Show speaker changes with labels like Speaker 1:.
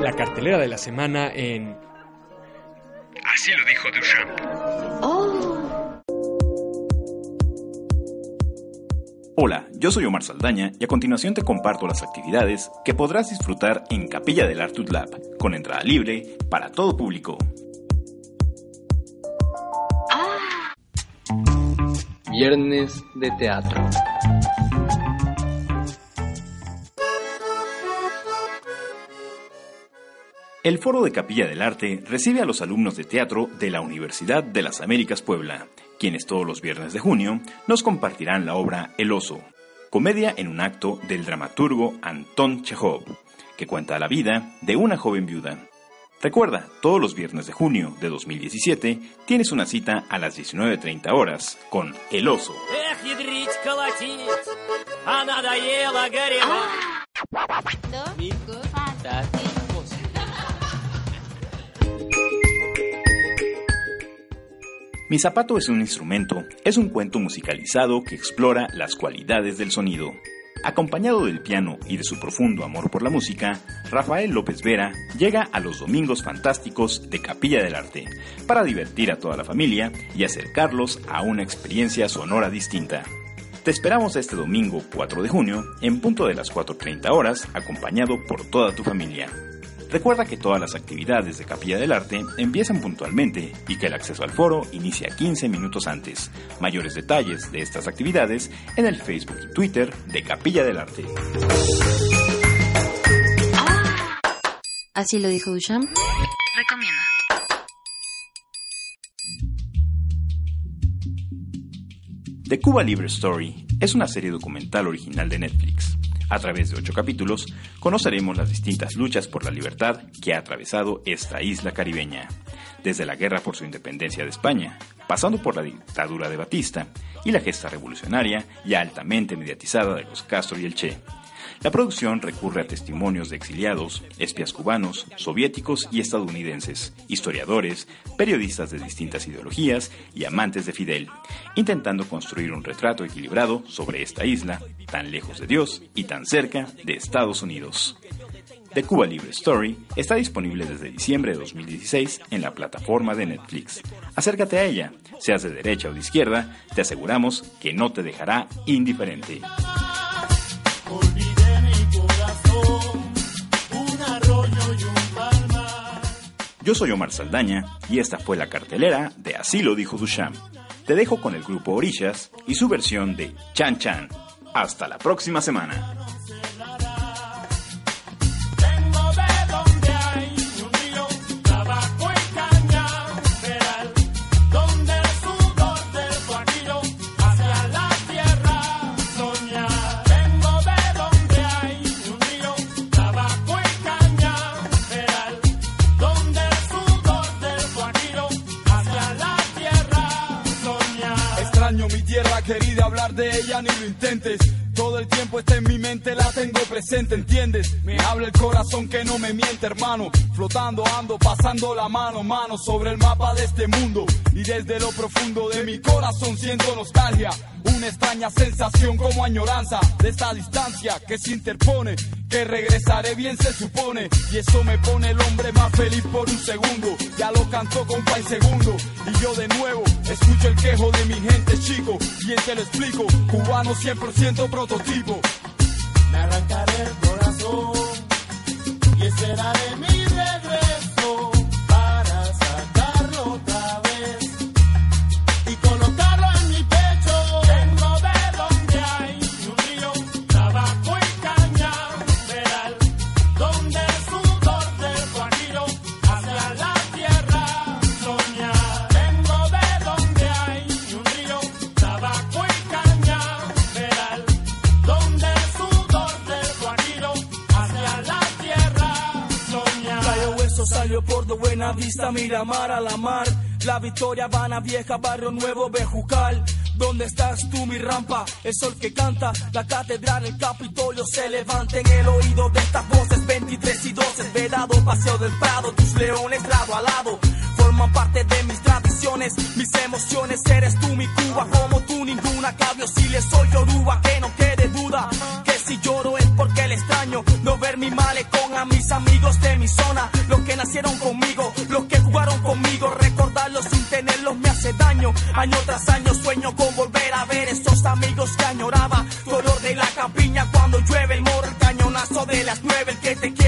Speaker 1: La cartelera de la semana en...
Speaker 2: Así lo dijo Duchamp.
Speaker 3: Oh.
Speaker 4: Hola, yo soy Omar Saldaña y a continuación te comparto las actividades que podrás disfrutar en Capilla del Artud Lab, con entrada libre para todo público.
Speaker 5: Viernes de teatro.
Speaker 4: El Foro de Capilla del Arte recibe a los alumnos de teatro de la Universidad de las Américas Puebla, quienes todos los viernes de junio nos compartirán la obra El Oso, comedia en un acto del dramaturgo Anton Chekhov, que cuenta la vida de una joven viuda. Recuerda, todos los viernes de junio de 2017 tienes una cita a las 19.30 horas con El Oso. Mi zapato es un instrumento es un cuento musicalizado que explora las cualidades del sonido. Acompañado del piano y de su profundo amor por la música, Rafael López Vera llega a los Domingos Fantásticos de Capilla del Arte para divertir a toda la familia y acercarlos a una experiencia sonora distinta. Te esperamos este domingo 4 de junio en punto de las 4.30 horas acompañado por toda tu familia. Recuerda que todas las actividades de Capilla del Arte empiezan puntualmente y que el acceso al foro inicia 15 minutos antes. Mayores detalles de estas actividades en el Facebook y Twitter de Capilla del Arte.
Speaker 3: Así lo dijo Duchamp.
Speaker 6: Recomiendo.
Speaker 4: The Cuba Libre Story es una serie documental original de Netflix. A través de ocho capítulos, conoceremos las distintas luchas por la libertad que ha atravesado esta isla caribeña, desde la guerra por su independencia de España, pasando por la dictadura de Batista y la gesta revolucionaria ya altamente mediatizada de los Castro y el Che. La producción recurre a testimonios de exiliados, espías cubanos, soviéticos y estadounidenses, historiadores, periodistas de distintas ideologías y amantes de Fidel, intentando construir un retrato equilibrado sobre esta isla, tan lejos de Dios y tan cerca de Estados Unidos. The Cuba Libre Story está disponible desde diciembre de 2016 en la plataforma de Netflix. Acércate a ella, seas de derecha o de izquierda, te aseguramos que no te dejará indiferente. Yo soy Omar Saldaña y esta fue la cartelera de Así lo dijo Duchamp. Te dejo con el grupo Orillas y su versión de Chan Chan. Hasta la próxima semana.
Speaker 7: Querida, hablar de ella ni lo intentes. Todo el tiempo está en mi mente, la tengo presente, ¿entiendes? Me habla el corazón que no me miente, hermano. Flotando ando, pasando la mano, mano sobre el mapa de este mundo. Y desde lo profundo de mi corazón siento nostalgia. Una extraña sensación como añoranza de esta distancia que se interpone. Que regresaré bien se supone. Y eso me pone el hombre más feliz por un segundo. Ya lo cantó con y segundo. Y yo de nuevo escucho el quejo de mi gente, chico. Bien te lo explico. Cubano 100% prototipo.
Speaker 8: Me arrancaré el corazón y esperaré mi regreso De
Speaker 9: buena vista, Miramar a la mar. La Victoria, Habana Vieja, Barrio Nuevo, Bejucal. ¿Dónde estás tú, mi rampa? El sol que canta, la catedral, el Capitolio se levanta en el oído de estas voces. 23 y 12, vedado, paseo del Prado, tus leones lado a lado. Forman parte de mis tradiciones, mis emociones. Eres tú, mi Cuba, como tú, ninguna cabio. Si le soy Yoruba, que no quede duda si lloro es porque le extraño no ver mi malecón a mis amigos de mi zona, los que nacieron conmigo, los que jugaron conmigo, recordarlos sin tenerlos me hace daño. Año tras año sueño con volver a ver esos amigos que añoraba, color de la campiña cuando llueve el moro, cañonazo de las nueve, el que te quiere